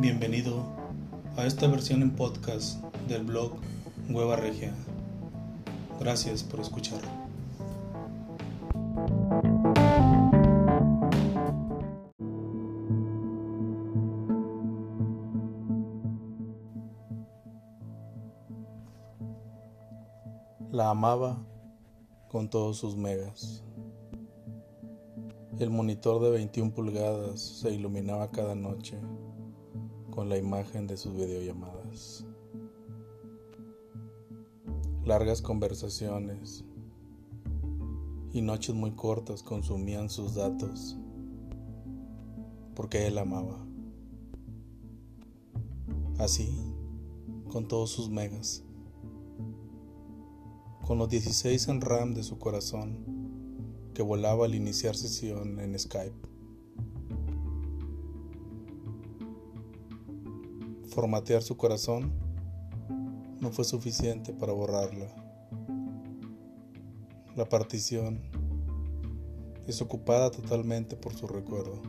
Bienvenido a esta versión en podcast del blog Hueva Regia. Gracias por escuchar. La amaba con todos sus megas. El monitor de 21 pulgadas se iluminaba cada noche con la imagen de sus videollamadas. Largas conversaciones y noches muy cortas consumían sus datos porque él amaba. Así, con todos sus megas, con los 16 en RAM de su corazón, que volaba al iniciar sesión en Skype. Formatear su corazón no fue suficiente para borrarla. La partición es ocupada totalmente por su recuerdo.